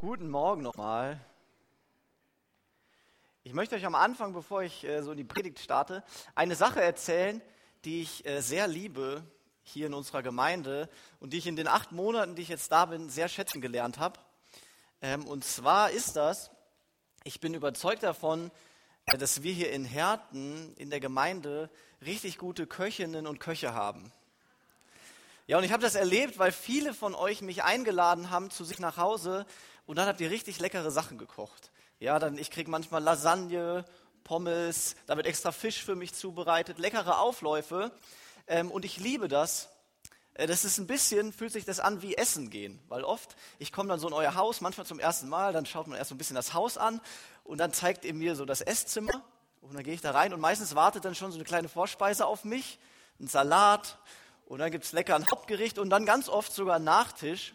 Guten Morgen nochmal. Ich möchte euch am Anfang, bevor ich äh, so in die Predigt starte, eine Sache erzählen, die ich äh, sehr liebe hier in unserer Gemeinde und die ich in den acht Monaten, die ich jetzt da bin, sehr schätzen gelernt habe. Ähm, und zwar ist das, ich bin überzeugt davon, äh, dass wir hier in Herten in der Gemeinde richtig gute Köchinnen und Köche haben. Ja, und ich habe das erlebt, weil viele von euch mich eingeladen haben zu sich nach Hause und dann habt ihr richtig leckere Sachen gekocht. Ja, dann ich kriege manchmal Lasagne, Pommes, da wird extra Fisch für mich zubereitet, leckere Aufläufe ähm, und ich liebe das. Äh, das ist ein bisschen, fühlt sich das an wie Essen gehen, weil oft, ich komme dann so in euer Haus, manchmal zum ersten Mal, dann schaut man erst so ein bisschen das Haus an und dann zeigt ihr mir so das Esszimmer und dann gehe ich da rein und meistens wartet dann schon so eine kleine Vorspeise auf mich, ein Salat und dann gibt es lecker ein Hauptgericht und dann ganz oft sogar einen Nachtisch.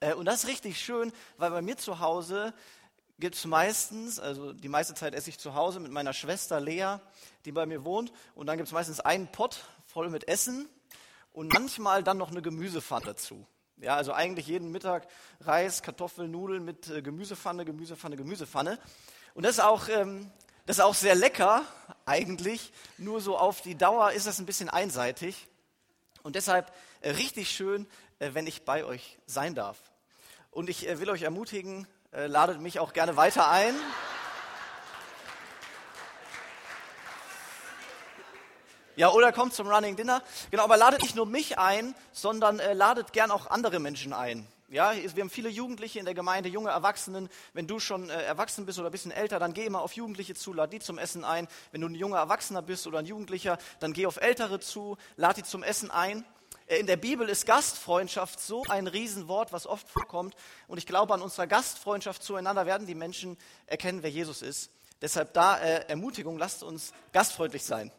Äh, und das ist richtig schön, weil bei mir zu Hause gibt es meistens, also die meiste Zeit esse ich zu Hause mit meiner Schwester Lea, die bei mir wohnt. Und dann gibt es meistens einen Pott voll mit Essen und manchmal dann noch eine Gemüsepfanne dazu. Ja, also eigentlich jeden Mittag Reis, Kartoffeln, Nudeln mit äh, Gemüsepfanne, Gemüsepfanne, Gemüsepfanne. Und das ist auch, ähm, das ist auch sehr lecker eigentlich, nur so auf die Dauer ist das ein bisschen einseitig. Und deshalb äh, richtig schön, wenn ich bei euch sein darf. Und ich äh, will euch ermutigen, ladet mich auch gerne weiter ein. Ja, oder kommt zum Running Dinner. Genau, aber ladet nicht nur mich ein, sondern äh, ladet gern auch andere Menschen ein. Ja, wir haben viele Jugendliche in der Gemeinde, junge Erwachsenen. Wenn du schon äh, erwachsen bist oder ein bisschen älter, dann geh immer auf Jugendliche zu, lad die zum Essen ein. Wenn du ein junger Erwachsener bist oder ein Jugendlicher, dann geh auf Ältere zu, lad die zum Essen ein. Äh, in der Bibel ist Gastfreundschaft so ein Riesenwort, was oft vorkommt. Und ich glaube, an unserer Gastfreundschaft zueinander werden die Menschen erkennen, wer Jesus ist. Deshalb da äh, Ermutigung, lasst uns gastfreundlich sein.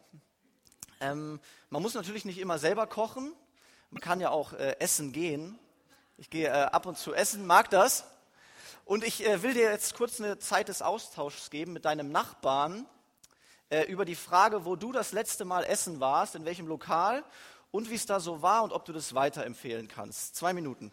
Ähm, man muss natürlich nicht immer selber kochen. Man kann ja auch äh, essen gehen. Ich gehe äh, ab und zu essen, mag das. Und ich äh, will dir jetzt kurz eine Zeit des Austauschs geben mit deinem Nachbarn äh, über die Frage, wo du das letzte Mal essen warst, in welchem Lokal und wie es da so war und ob du das weiterempfehlen kannst. Zwei Minuten.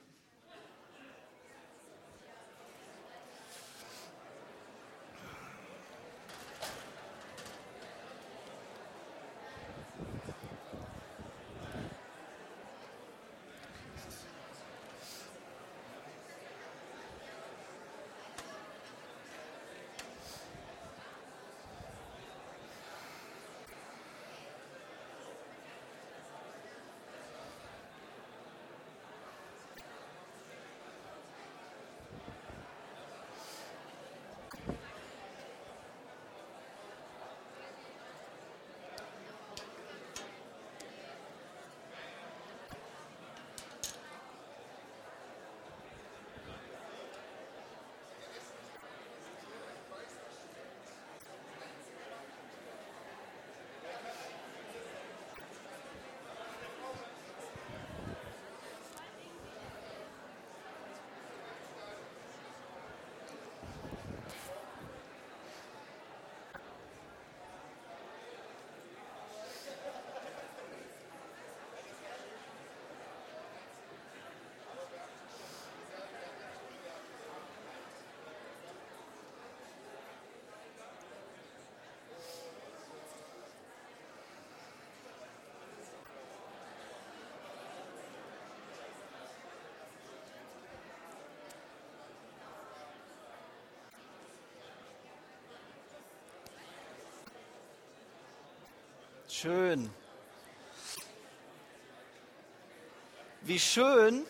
Schön. Wie schön.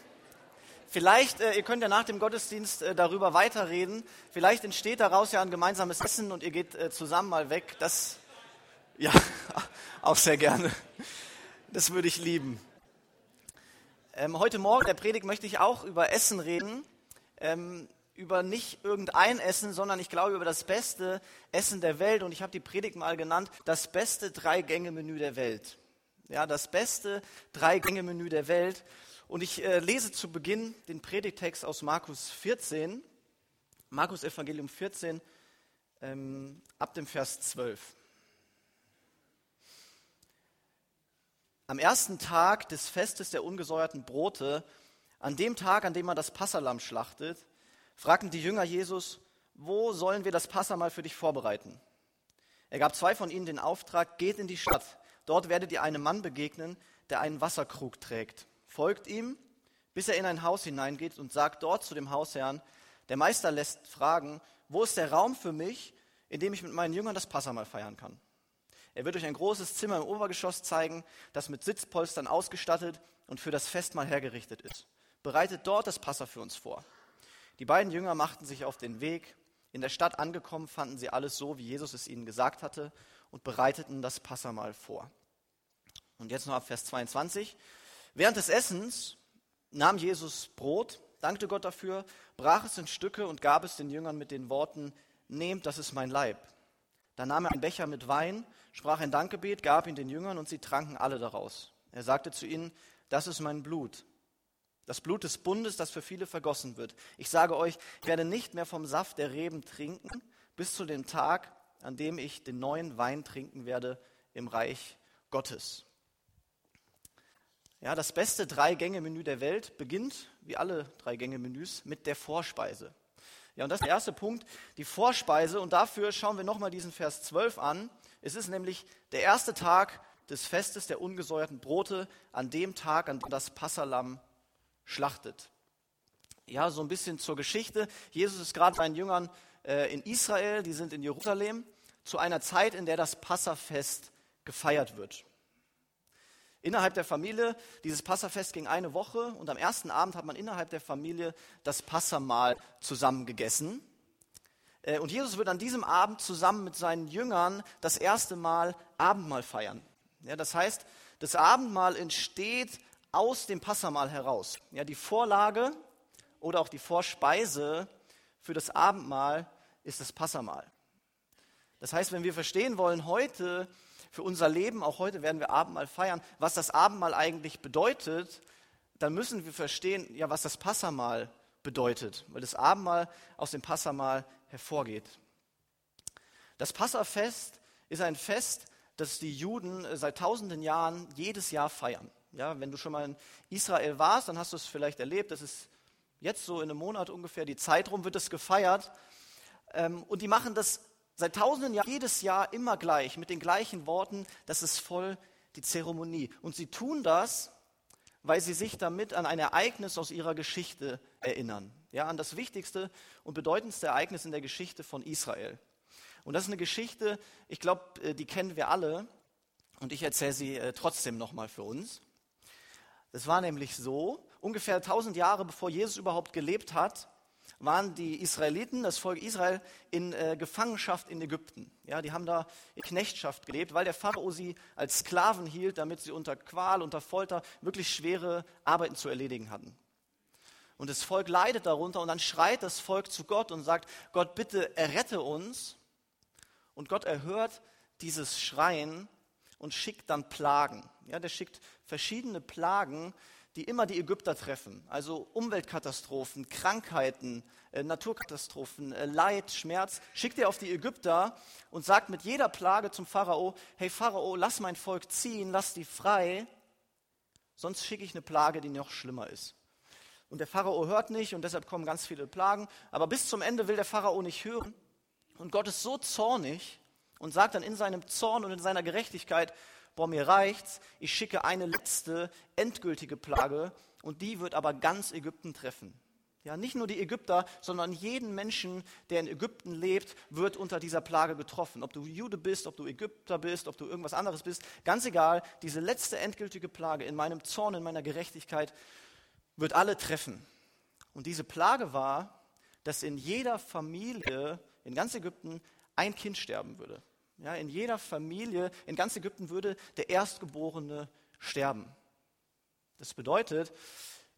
Vielleicht, äh, ihr könnt ja nach dem Gottesdienst äh, darüber weiterreden. Vielleicht entsteht daraus ja ein gemeinsames Essen und ihr geht äh, zusammen mal weg. Das, ja, auch sehr gerne. Das würde ich lieben. Ähm, heute Morgen der Predigt möchte ich auch über Essen reden. Ähm, über nicht irgendein Essen, sondern ich glaube über das beste Essen der Welt. Und ich habe die Predigt mal genannt, das beste Drei-Gänge-Menü der Welt. Ja, das beste Drei-Gänge-Menü der Welt. Und ich äh, lese zu Beginn den Predigtext aus Markus 14, Markus Evangelium 14, ähm, ab dem Vers 12. Am ersten Tag des Festes der ungesäuerten Brote, an dem Tag, an dem man das Passalam schlachtet, fragten die Jünger Jesus, wo sollen wir das Passamal für dich vorbereiten? Er gab zwei von ihnen den Auftrag, geht in die Stadt. Dort werdet ihr einem Mann begegnen, der einen Wasserkrug trägt. Folgt ihm, bis er in ein Haus hineingeht und sagt dort zu dem Hausherrn, der Meister lässt fragen, wo ist der Raum für mich, in dem ich mit meinen Jüngern das Passamal feiern kann? Er wird euch ein großes Zimmer im Obergeschoss zeigen, das mit Sitzpolstern ausgestattet und für das Festmahl hergerichtet ist. Bereitet dort das Passa für uns vor. Die beiden Jünger machten sich auf den Weg. In der Stadt angekommen, fanden sie alles so, wie Jesus es ihnen gesagt hatte und bereiteten das Passamal vor. Und jetzt noch ab Vers 22. Während des Essens nahm Jesus Brot, dankte Gott dafür, brach es in Stücke und gab es den Jüngern mit den Worten, nehmt, das ist mein Leib. Dann nahm er einen Becher mit Wein, sprach ein Dankgebet, gab ihn den Jüngern und sie tranken alle daraus. Er sagte zu ihnen, das ist mein Blut, das Blut des Bundes, das für viele vergossen wird. Ich sage euch, ich werde nicht mehr vom Saft der Reben trinken, bis zu dem Tag, an dem ich den neuen Wein trinken werde im Reich Gottes. Ja, das beste Drei-Gänge-Menü der Welt beginnt, wie alle Drei-Gänge-Menüs, mit der Vorspeise. Ja, und das ist der erste Punkt, die Vorspeise. Und dafür schauen wir nochmal diesen Vers 12 an. Es ist nämlich der erste Tag des Festes der ungesäuerten Brote, an dem Tag, an dem das Passalam schlachtet. Ja, so ein bisschen zur Geschichte. Jesus ist gerade seinen Jüngern äh, in Israel, die sind in Jerusalem, zu einer Zeit, in der das Passafest gefeiert wird. Innerhalb der Familie, dieses Passafest ging eine Woche und am ersten Abend hat man innerhalb der Familie das Passamahl zusammen gegessen. Äh, und Jesus wird an diesem Abend zusammen mit seinen Jüngern das erste Mal Abendmahl feiern. Ja, das heißt, das Abendmahl entsteht aus dem Passamahl heraus. Ja, die Vorlage oder auch die Vorspeise für das Abendmahl ist das Passamahl. Das heißt, wenn wir verstehen wollen heute, für unser Leben, auch heute werden wir Abendmahl feiern, was das Abendmahl eigentlich bedeutet, dann müssen wir verstehen, ja, was das Passamal bedeutet, weil das Abendmahl aus dem Passamal hervorgeht. Das Passafest ist ein Fest, das die Juden seit tausenden Jahren jedes Jahr feiern. Ja, wenn du schon mal in Israel warst, dann hast du es vielleicht erlebt, das ist jetzt so in einem Monat ungefähr, die Zeit rum wird es gefeiert. Ähm, und die machen das seit tausenden Jahren jedes Jahr immer gleich, mit den gleichen Worten, das ist voll die Zeremonie. Und sie tun das, weil sie sich damit an ein Ereignis aus ihrer Geschichte erinnern. Ja, an das wichtigste und bedeutendste Ereignis in der Geschichte von Israel. Und das ist eine Geschichte, ich glaube, äh, die kennen wir alle. Und ich erzähle sie äh, trotzdem nochmal für uns. Es war nämlich so, ungefähr 1000 Jahre bevor Jesus überhaupt gelebt hat, waren die Israeliten, das Volk Israel, in äh, Gefangenschaft in Ägypten. Ja, die haben da in Knechtschaft gelebt, weil der Pharao sie als Sklaven hielt, damit sie unter Qual, unter Folter wirklich schwere Arbeiten zu erledigen hatten. Und das Volk leidet darunter und dann schreit das Volk zu Gott und sagt, Gott, bitte errette uns. Und Gott erhört dieses Schreien und schickt dann Plagen. Ja, der schickt verschiedene Plagen, die immer die Ägypter treffen. Also Umweltkatastrophen, Krankheiten, äh, Naturkatastrophen, äh, Leid, Schmerz. Schickt er auf die Ägypter und sagt mit jeder Plage zum Pharao, hey Pharao, lass mein Volk ziehen, lass die frei, sonst schicke ich eine Plage, die noch schlimmer ist. Und der Pharao hört nicht und deshalb kommen ganz viele Plagen. Aber bis zum Ende will der Pharao nicht hören. Und Gott ist so zornig und sagt dann in seinem Zorn und in seiner Gerechtigkeit, boah, mir reicht's, ich schicke eine letzte, endgültige Plage und die wird aber ganz Ägypten treffen. Ja, nicht nur die Ägypter, sondern jeden Menschen, der in Ägypten lebt, wird unter dieser Plage getroffen. Ob du Jude bist, ob du Ägypter bist, ob du irgendwas anderes bist, ganz egal, diese letzte endgültige Plage in meinem Zorn, in meiner Gerechtigkeit wird alle treffen. Und diese Plage war, dass in jeder Familie in ganz Ägypten ein Kind sterben würde. Ja, in jeder Familie in ganz Ägypten würde der Erstgeborene sterben. Das bedeutet,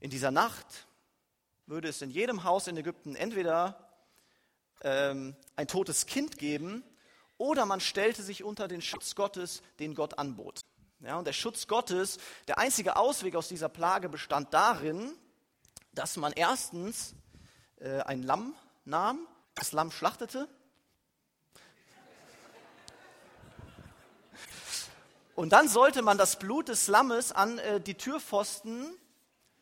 in dieser Nacht würde es in jedem Haus in Ägypten entweder ähm, ein totes Kind geben oder man stellte sich unter den Schutz Gottes, den Gott anbot. Ja, und der Schutz Gottes, der einzige Ausweg aus dieser Plage bestand darin, dass man erstens äh, ein Lamm nahm, das Lamm schlachtete Und dann sollte man das Blut des Lammes an äh, die Türpfosten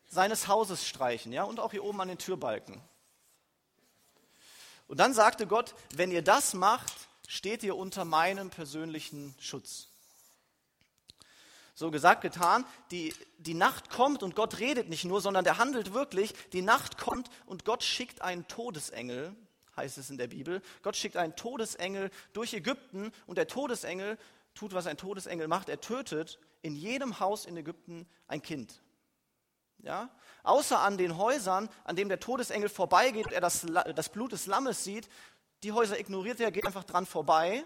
seines Hauses streichen, ja, und auch hier oben an den Türbalken. Und dann sagte Gott, wenn ihr das macht, steht ihr unter meinem persönlichen Schutz. So gesagt, getan, die, die Nacht kommt und Gott redet nicht nur, sondern der handelt wirklich. Die Nacht kommt und Gott schickt einen Todesengel, heißt es in der Bibel. Gott schickt einen Todesengel durch Ägypten und der Todesengel tut, was ein Todesengel macht. Er tötet in jedem Haus in Ägypten ein Kind. Ja? Außer an den Häusern, an denen der Todesengel vorbeigeht, er das, das Blut des Lammes sieht, die Häuser ignoriert er, geht einfach dran vorbei.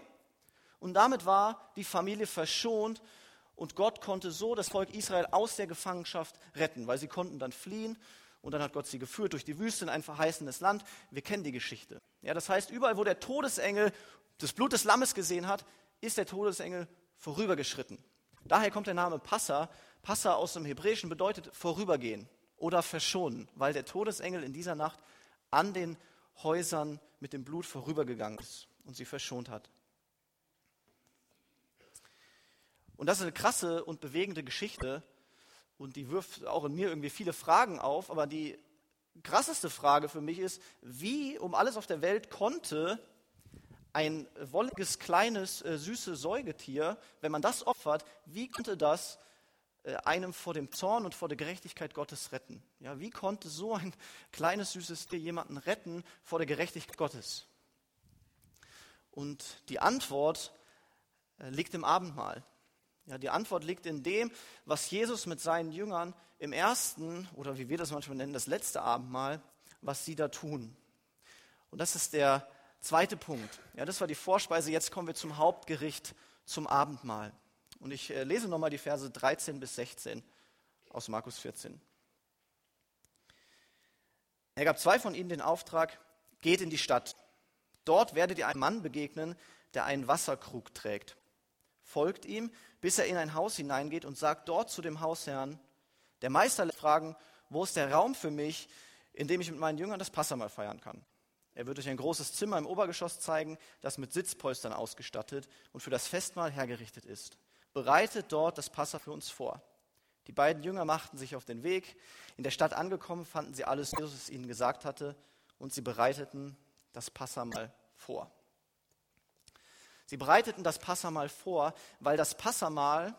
Und damit war die Familie verschont und Gott konnte so das Volk Israel aus der Gefangenschaft retten, weil sie konnten dann fliehen und dann hat Gott sie geführt durch die Wüste in ein verheißenes Land. Wir kennen die Geschichte. Ja, das heißt, überall, wo der Todesengel das Blut des Lammes gesehen hat, ist der Todesengel vorübergeschritten. Daher kommt der Name Passa. Passa aus dem Hebräischen bedeutet vorübergehen oder verschonen, weil der Todesengel in dieser Nacht an den Häusern mit dem Blut vorübergegangen ist und sie verschont hat. Und das ist eine krasse und bewegende Geschichte und die wirft auch in mir irgendwie viele Fragen auf, aber die krasseste Frage für mich ist, wie um alles auf der Welt konnte ein wolliges, kleines, äh, süßes Säugetier, wenn man das opfert, wie konnte das äh, einem vor dem Zorn und vor der Gerechtigkeit Gottes retten? Ja, wie konnte so ein kleines, süßes Tier jemanden retten vor der Gerechtigkeit Gottes? Und die Antwort äh, liegt im Abendmahl. Ja, die Antwort liegt in dem, was Jesus mit seinen Jüngern im ersten oder wie wir das manchmal nennen, das letzte Abendmahl, was sie da tun. Und das ist der zweite Punkt. Ja, das war die Vorspeise. Jetzt kommen wir zum Hauptgericht, zum Abendmahl. Und ich äh, lese nochmal die Verse 13 bis 16 aus Markus 14. Er gab zwei von ihnen den Auftrag, geht in die Stadt. Dort werdet ihr einem Mann begegnen, der einen Wasserkrug trägt folgt ihm, bis er in ein Haus hineingeht und sagt dort zu dem Hausherrn, der Meister lässt fragen, wo ist der Raum für mich, in dem ich mit meinen Jüngern das Passamal feiern kann. Er wird euch ein großes Zimmer im Obergeschoss zeigen, das mit Sitzpolstern ausgestattet und für das Festmahl hergerichtet ist. Bereitet dort das Passa für uns vor. Die beiden Jünger machten sich auf den Weg. In der Stadt angekommen, fanden sie alles, was Jesus ihnen gesagt hatte, und sie bereiteten das Passamal vor. Sie bereiteten das Passamal vor, weil das Passamal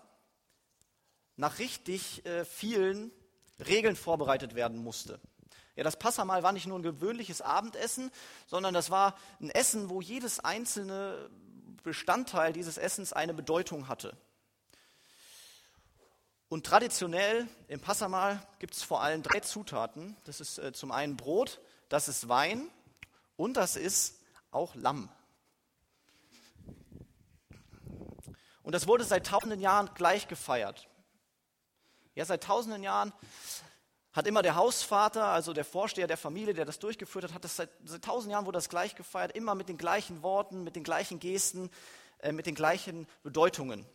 nach richtig äh, vielen Regeln vorbereitet werden musste. Ja, das Passamal war nicht nur ein gewöhnliches Abendessen, sondern das war ein Essen, wo jedes einzelne Bestandteil dieses Essens eine Bedeutung hatte. Und traditionell im Passamal gibt es vor allem drei Zutaten. Das ist äh, zum einen Brot, das ist Wein und das ist auch Lamm. Und das wurde seit tausenden Jahren gleich gefeiert. Ja, seit tausenden Jahren hat immer der Hausvater, also der Vorsteher der Familie, der das durchgeführt hat, hat das seit, seit tausend Jahren wurde das gleich gefeiert, immer mit den gleichen Worten, mit den gleichen Gesten, äh, mit den gleichen Bedeutungen.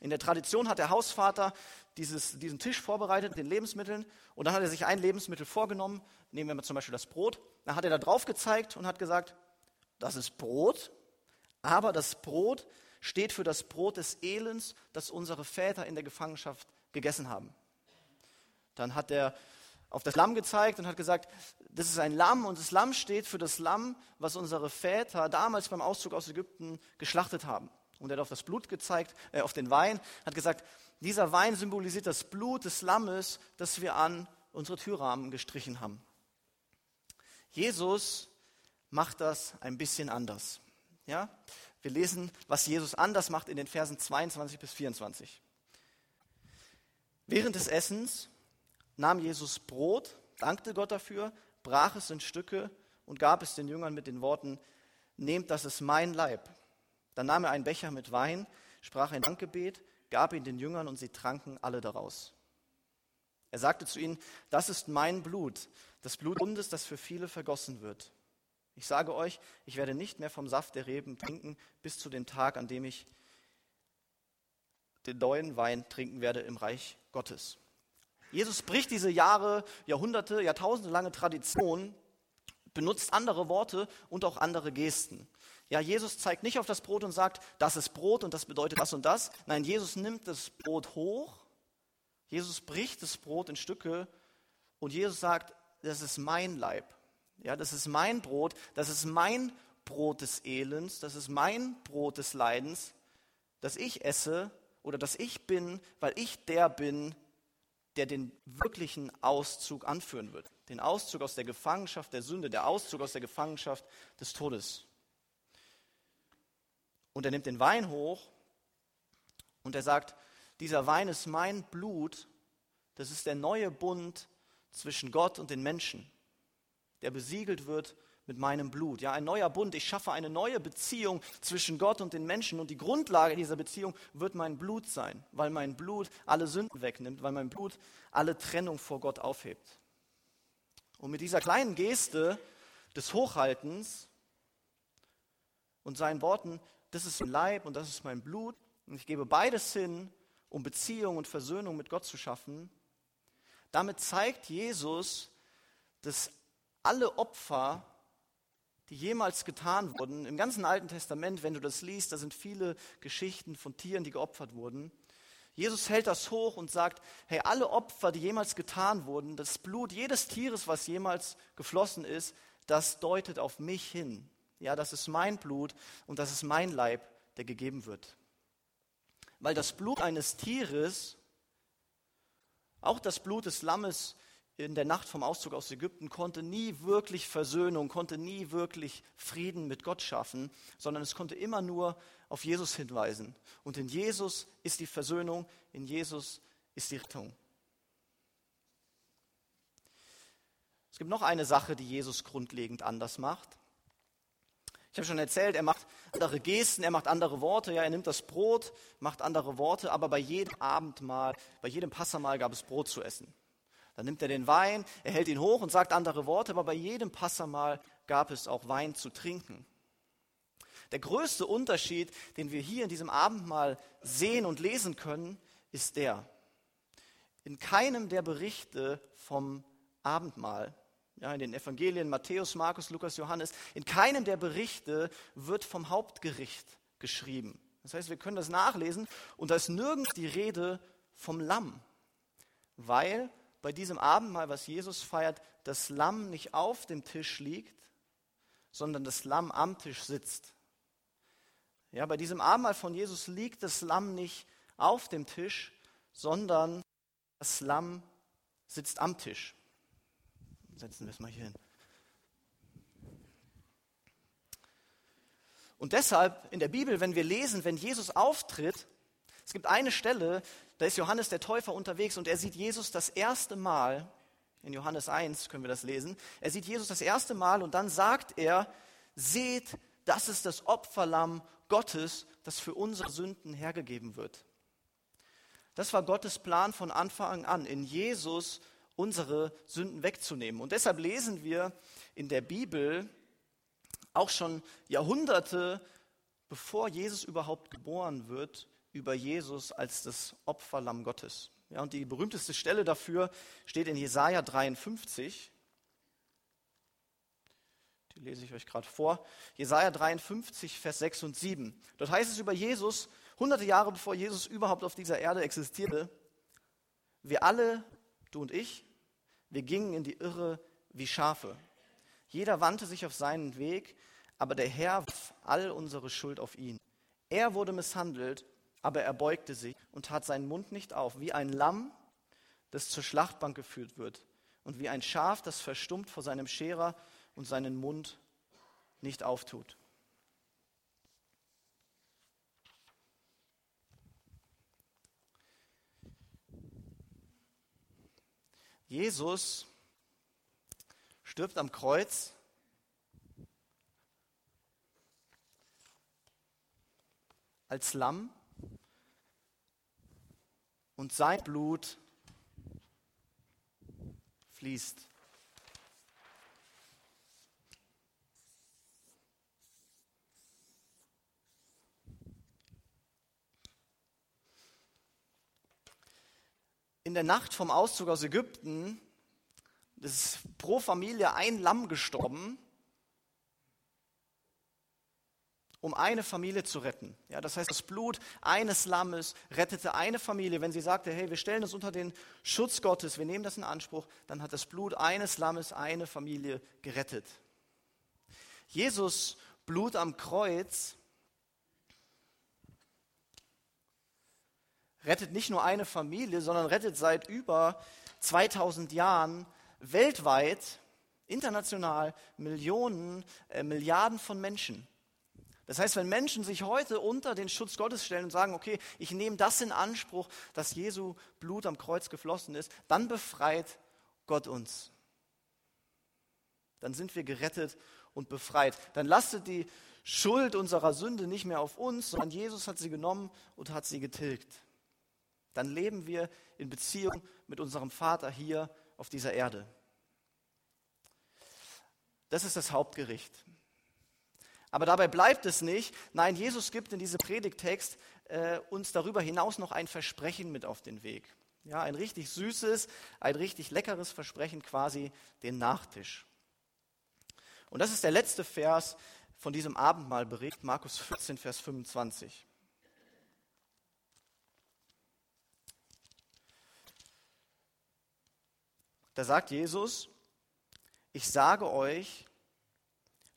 In der Tradition hat der Hausvater dieses, diesen Tisch vorbereitet mit den Lebensmitteln und dann hat er sich ein Lebensmittel vorgenommen, nehmen wir mal zum Beispiel das Brot, dann hat er da drauf gezeigt und hat gesagt, das ist Brot, aber das Brot steht für das Brot des Elends, das unsere Väter in der Gefangenschaft gegessen haben. Dann hat er auf das Lamm gezeigt und hat gesagt, das ist ein Lamm und das Lamm steht für das Lamm, was unsere Väter damals beim Auszug aus Ägypten geschlachtet haben. Und er hat auf das Blut gezeigt, äh, auf den Wein, hat gesagt, dieser Wein symbolisiert das Blut des Lammes, das wir an unsere Türrahmen gestrichen haben. Jesus macht das ein bisschen anders. Ja? Wir lesen, was Jesus anders macht in den Versen 22 bis 24. Während des Essens nahm Jesus Brot, dankte Gott dafür, brach es in Stücke und gab es den Jüngern mit den Worten, nehmt, das ist mein Leib. Dann nahm er einen Becher mit Wein, sprach ein Dankgebet, gab ihn den Jüngern und sie tranken alle daraus. Er sagte zu ihnen, das ist mein Blut, das Blut Bundes, das für viele vergossen wird. Ich sage euch, ich werde nicht mehr vom Saft der Reben trinken bis zu dem Tag, an dem ich den neuen Wein trinken werde im Reich Gottes. Jesus bricht diese Jahre, Jahrhunderte, Jahrtausende lange Tradition, benutzt andere Worte und auch andere Gesten. Ja, Jesus zeigt nicht auf das Brot und sagt, das ist Brot und das bedeutet das und das. Nein, Jesus nimmt das Brot hoch, Jesus bricht das Brot in Stücke und Jesus sagt, das ist mein Leib. Ja, das ist mein Brot, das ist mein Brot des Elends, das ist mein Brot des Leidens, das ich esse oder das ich bin, weil ich der bin, der den wirklichen Auszug anführen wird. Den Auszug aus der Gefangenschaft der Sünde, der Auszug aus der Gefangenschaft des Todes. Und er nimmt den Wein hoch und er sagt, dieser Wein ist mein Blut, das ist der neue Bund zwischen Gott und den Menschen, der besiegelt wird mit meinem Blut. Ja, ein neuer Bund. Ich schaffe eine neue Beziehung zwischen Gott und den Menschen. Und die Grundlage dieser Beziehung wird mein Blut sein, weil mein Blut alle Sünden wegnimmt, weil mein Blut alle Trennung vor Gott aufhebt. Und mit dieser kleinen Geste des Hochhaltens und seinen Worten, das ist mein Leib und das ist mein Blut, und ich gebe beides hin, um Beziehung und Versöhnung mit Gott zu schaffen, damit zeigt Jesus, dass alle Opfer, die jemals getan wurden, im ganzen Alten Testament, wenn du das liest, da sind viele Geschichten von Tieren, die geopfert wurden. Jesus hält das hoch und sagt, hey, alle Opfer, die jemals getan wurden, das Blut jedes Tieres, was jemals geflossen ist, das deutet auf mich hin. Ja, das ist mein Blut und das ist mein Leib, der gegeben wird. Weil das Blut eines Tieres, auch das Blut des Lammes, in der Nacht vom Auszug aus Ägypten konnte nie wirklich Versöhnung, konnte nie wirklich Frieden mit Gott schaffen, sondern es konnte immer nur auf Jesus hinweisen. Und in Jesus ist die Versöhnung, in Jesus ist die Rettung. Es gibt noch eine Sache, die Jesus grundlegend anders macht. Ich habe schon erzählt, er macht andere Gesten, er macht andere Worte, ja, er nimmt das Brot, macht andere Worte, aber bei jedem Abendmahl, bei jedem Passamal gab es Brot zu essen. Dann nimmt er den Wein, er hält ihn hoch und sagt andere Worte, aber bei jedem Passamal gab es auch Wein zu trinken. Der größte Unterschied, den wir hier in diesem Abendmahl sehen und lesen können, ist der. In keinem der Berichte vom Abendmahl, ja, in den Evangelien Matthäus, Markus, Lukas, Johannes, in keinem der Berichte wird vom Hauptgericht geschrieben. Das heißt, wir können das nachlesen und da ist nirgends die Rede vom Lamm, weil bei diesem Abendmahl, was Jesus feiert, das Lamm nicht auf dem Tisch liegt, sondern das Lamm am Tisch sitzt. Ja, bei diesem Abendmahl von Jesus liegt das Lamm nicht auf dem Tisch, sondern das Lamm sitzt am Tisch. Setzen wir es mal hier hin. Und deshalb in der Bibel, wenn wir lesen, wenn Jesus auftritt, es gibt eine Stelle, da ist Johannes der Täufer unterwegs und er sieht Jesus das erste Mal, in Johannes 1 können wir das lesen, er sieht Jesus das erste Mal und dann sagt er, seht, das ist das Opferlamm Gottes, das für unsere Sünden hergegeben wird. Das war Gottes Plan von Anfang an, in Jesus unsere Sünden wegzunehmen. Und deshalb lesen wir in der Bibel auch schon Jahrhunderte, bevor Jesus überhaupt geboren wird, über Jesus als das Opferlamm Gottes. Ja, und die berühmteste Stelle dafür steht in Jesaja 53. Die lese ich euch gerade vor. Jesaja 53, Vers 6 und 7. Dort heißt es über Jesus, hunderte Jahre bevor Jesus überhaupt auf dieser Erde existierte, wir alle, du und ich, wir gingen in die Irre wie Schafe. Jeder wandte sich auf seinen Weg, aber der Herr warf all unsere Schuld auf ihn. Er wurde misshandelt aber er beugte sich und tat seinen Mund nicht auf, wie ein Lamm, das zur Schlachtbank geführt wird, und wie ein Schaf, das verstummt vor seinem Scherer und seinen Mund nicht auftut. Jesus stirbt am Kreuz als Lamm und sein Blut fließt. In der Nacht vom Auszug aus Ägypten ist pro Familie ein Lamm gestorben um eine Familie zu retten. Ja, das heißt, das Blut eines Lammes rettete eine Familie. Wenn sie sagte, hey, wir stellen das unter den Schutz Gottes, wir nehmen das in Anspruch, dann hat das Blut eines Lammes eine Familie gerettet. Jesus Blut am Kreuz rettet nicht nur eine Familie, sondern rettet seit über 2000 Jahren weltweit, international Millionen, äh, Milliarden von Menschen. Das heißt, wenn Menschen sich heute unter den Schutz Gottes stellen und sagen, okay, ich nehme das in Anspruch, dass Jesu Blut am Kreuz geflossen ist, dann befreit Gott uns. Dann sind wir gerettet und befreit. Dann lastet die Schuld unserer Sünde nicht mehr auf uns, sondern Jesus hat sie genommen und hat sie getilgt. Dann leben wir in Beziehung mit unserem Vater hier auf dieser Erde. Das ist das Hauptgericht. Aber dabei bleibt es nicht. Nein, Jesus gibt in diesem Predigtext äh, uns darüber hinaus noch ein Versprechen mit auf den Weg. Ja, ein richtig süßes, ein richtig leckeres Versprechen, quasi den Nachtisch. Und das ist der letzte Vers von diesem Abendmahlbericht, Markus 14, Vers 25. Da sagt Jesus, ich sage euch,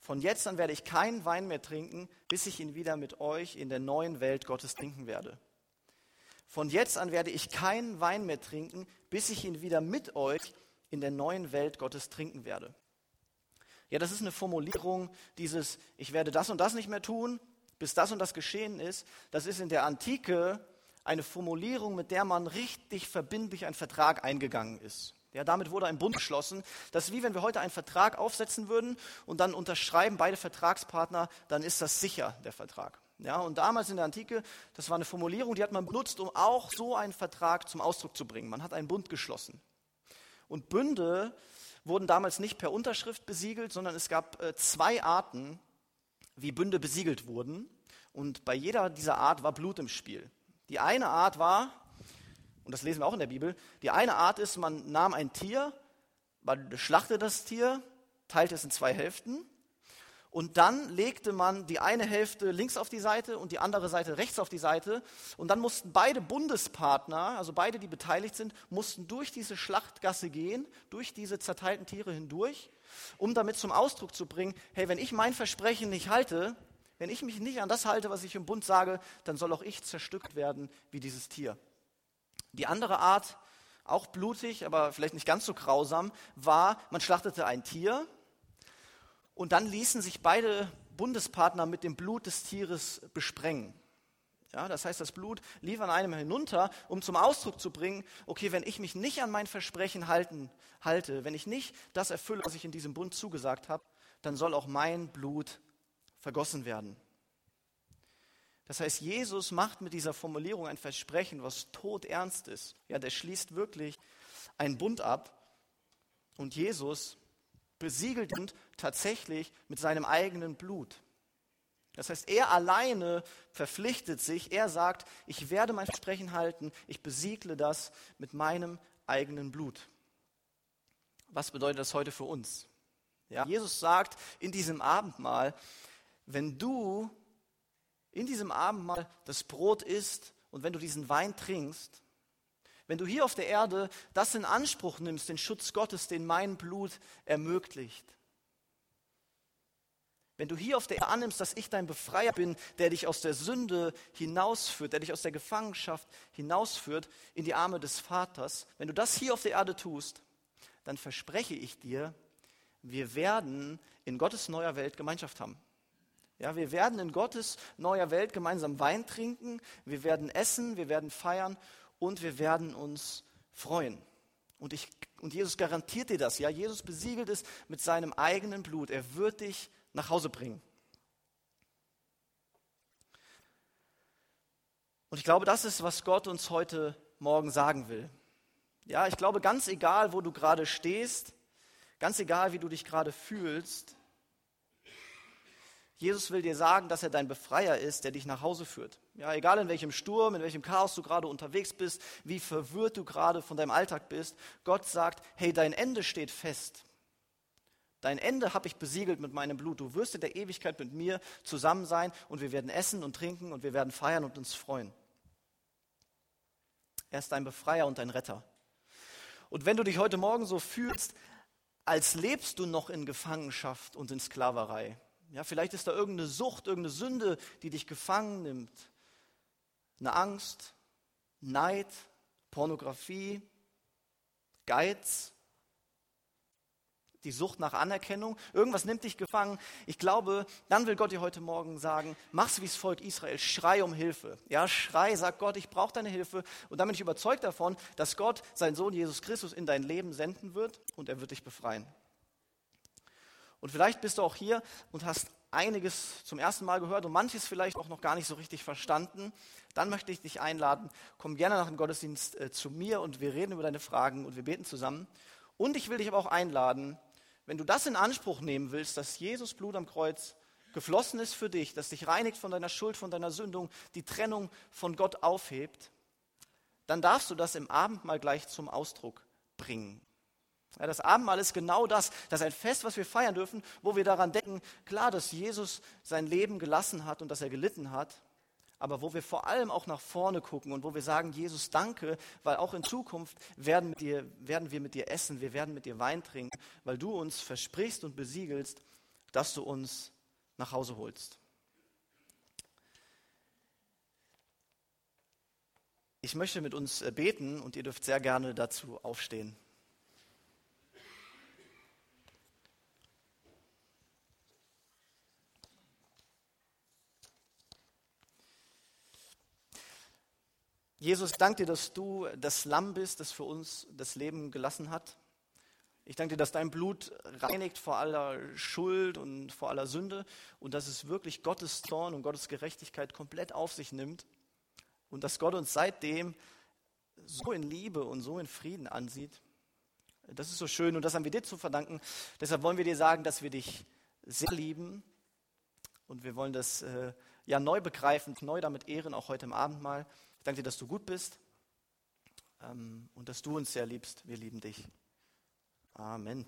von jetzt an werde ich keinen Wein mehr trinken, bis ich ihn wieder mit euch in der neuen Welt Gottes trinken werde. Von jetzt an werde ich keinen Wein mehr trinken, bis ich ihn wieder mit euch in der neuen Welt Gottes trinken werde. Ja, das ist eine Formulierung dieses, ich werde das und das nicht mehr tun, bis das und das geschehen ist. Das ist in der Antike eine Formulierung, mit der man richtig verbindlich einen Vertrag eingegangen ist. Ja, damit wurde ein Bund geschlossen. Das ist wie wenn wir heute einen Vertrag aufsetzen würden und dann unterschreiben beide Vertragspartner, dann ist das sicher, der Vertrag. Ja, und damals in der Antike, das war eine Formulierung, die hat man benutzt, um auch so einen Vertrag zum Ausdruck zu bringen. Man hat einen Bund geschlossen. Und Bünde wurden damals nicht per Unterschrift besiegelt, sondern es gab äh, zwei Arten, wie Bünde besiegelt wurden. Und bei jeder dieser Art war Blut im Spiel. Die eine Art war, und das lesen wir auch in der Bibel. Die eine Art ist, man nahm ein Tier, man schlachtete das Tier, teilte es in zwei Hälften und dann legte man die eine Hälfte links auf die Seite und die andere Seite rechts auf die Seite. Und dann mussten beide Bundespartner, also beide, die beteiligt sind, mussten durch diese Schlachtgasse gehen, durch diese zerteilten Tiere hindurch, um damit zum Ausdruck zu bringen, hey, wenn ich mein Versprechen nicht halte, wenn ich mich nicht an das halte, was ich im Bund sage, dann soll auch ich zerstückt werden wie dieses Tier. Die andere Art, auch blutig, aber vielleicht nicht ganz so grausam, war, man schlachtete ein Tier und dann ließen sich beide Bundespartner mit dem Blut des Tieres besprengen. Ja, das heißt, das Blut lief an einem hinunter, um zum Ausdruck zu bringen, okay, wenn ich mich nicht an mein Versprechen halten, halte, wenn ich nicht das erfülle, was ich in diesem Bund zugesagt habe, dann soll auch mein Blut vergossen werden. Das heißt, Jesus macht mit dieser Formulierung ein Versprechen, was todernst ist. Ja, der schließt wirklich einen Bund ab und Jesus besiegelt ihn tatsächlich mit seinem eigenen Blut. Das heißt, er alleine verpflichtet sich, er sagt, ich werde mein Versprechen halten, ich besiegle das mit meinem eigenen Blut. Was bedeutet das heute für uns? Ja, Jesus sagt in diesem Abendmahl, wenn du in diesem Abendmahl das Brot isst und wenn du diesen Wein trinkst, wenn du hier auf der Erde das in Anspruch nimmst, den Schutz Gottes, den mein Blut ermöglicht, wenn du hier auf der Erde annimmst, dass ich dein Befreier bin, der dich aus der Sünde hinausführt, der dich aus der Gefangenschaft hinausführt in die Arme des Vaters, wenn du das hier auf der Erde tust, dann verspreche ich dir, wir werden in Gottes neuer Welt Gemeinschaft haben. Ja, wir werden in Gottes neuer Welt gemeinsam Wein trinken, wir werden essen, wir werden feiern und wir werden uns freuen. Und, ich, und Jesus garantiert dir das. Ja, Jesus besiegelt es mit seinem eigenen Blut. Er wird dich nach Hause bringen. Und ich glaube, das ist, was Gott uns heute Morgen sagen will. Ja, ich glaube, ganz egal, wo du gerade stehst, ganz egal, wie du dich gerade fühlst, Jesus will dir sagen, dass er dein Befreier ist, der dich nach Hause führt. Ja, egal in welchem Sturm, in welchem Chaos du gerade unterwegs bist, wie verwirrt du gerade von deinem Alltag bist, Gott sagt, hey, dein Ende steht fest. Dein Ende habe ich besiegelt mit meinem Blut. Du wirst in der Ewigkeit mit mir zusammen sein und wir werden essen und trinken und wir werden feiern und uns freuen. Er ist dein Befreier und dein Retter. Und wenn du dich heute Morgen so fühlst, als lebst du noch in Gefangenschaft und in Sklaverei, ja, vielleicht ist da irgendeine Sucht, irgendeine Sünde, die dich gefangen nimmt, eine Angst, Neid, Pornografie, Geiz, die Sucht nach Anerkennung, irgendwas nimmt dich gefangen. Ich glaube, dann will Gott dir heute Morgen sagen, mach's wie das Volk Israel, schrei um Hilfe. Ja, schrei, sag Gott, ich brauche deine Hilfe. Und dann bin ich überzeugt davon, dass Gott seinen Sohn Jesus Christus in dein Leben senden wird und er wird dich befreien. Und vielleicht bist du auch hier und hast einiges zum ersten Mal gehört und manches vielleicht auch noch gar nicht so richtig verstanden. Dann möchte ich dich einladen, komm gerne nach dem Gottesdienst äh, zu mir und wir reden über deine Fragen und wir beten zusammen. Und ich will dich aber auch einladen, wenn du das in Anspruch nehmen willst, dass Jesus Blut am Kreuz geflossen ist für dich, dass dich reinigt von deiner Schuld, von deiner Sündung, die Trennung von Gott aufhebt, dann darfst du das im Abendmahl gleich zum Ausdruck bringen. Ja, das Abendmahl ist genau das. Das ist ein Fest, was wir feiern dürfen, wo wir daran denken, klar, dass Jesus sein Leben gelassen hat und dass er gelitten hat aber wo wir vor allem auch nach vorne gucken und wo wir sagen, Jesus, danke, weil auch in Zukunft werden, dir, werden wir mit dir essen, wir werden mit dir Wein trinken, weil du uns versprichst und besiegelst, dass du uns nach Hause holst. Ich möchte mit uns äh, beten und ihr dürft sehr gerne dazu aufstehen. Jesus, ich danke dir, dass du das Lamm bist, das für uns das Leben gelassen hat. Ich danke dir, dass dein Blut reinigt vor aller Schuld und vor aller Sünde und dass es wirklich Gottes Zorn und Gottes Gerechtigkeit komplett auf sich nimmt und dass Gott uns seitdem so in Liebe und so in Frieden ansieht. Das ist so schön und das haben wir dir zu verdanken. Deshalb wollen wir dir sagen, dass wir dich sehr lieben und wir wollen das äh, ja neu begreifen, neu damit ehren, auch heute im Abendmahl. Danke dir, dass du gut bist ähm, und dass du uns sehr liebst. Wir lieben dich. Amen.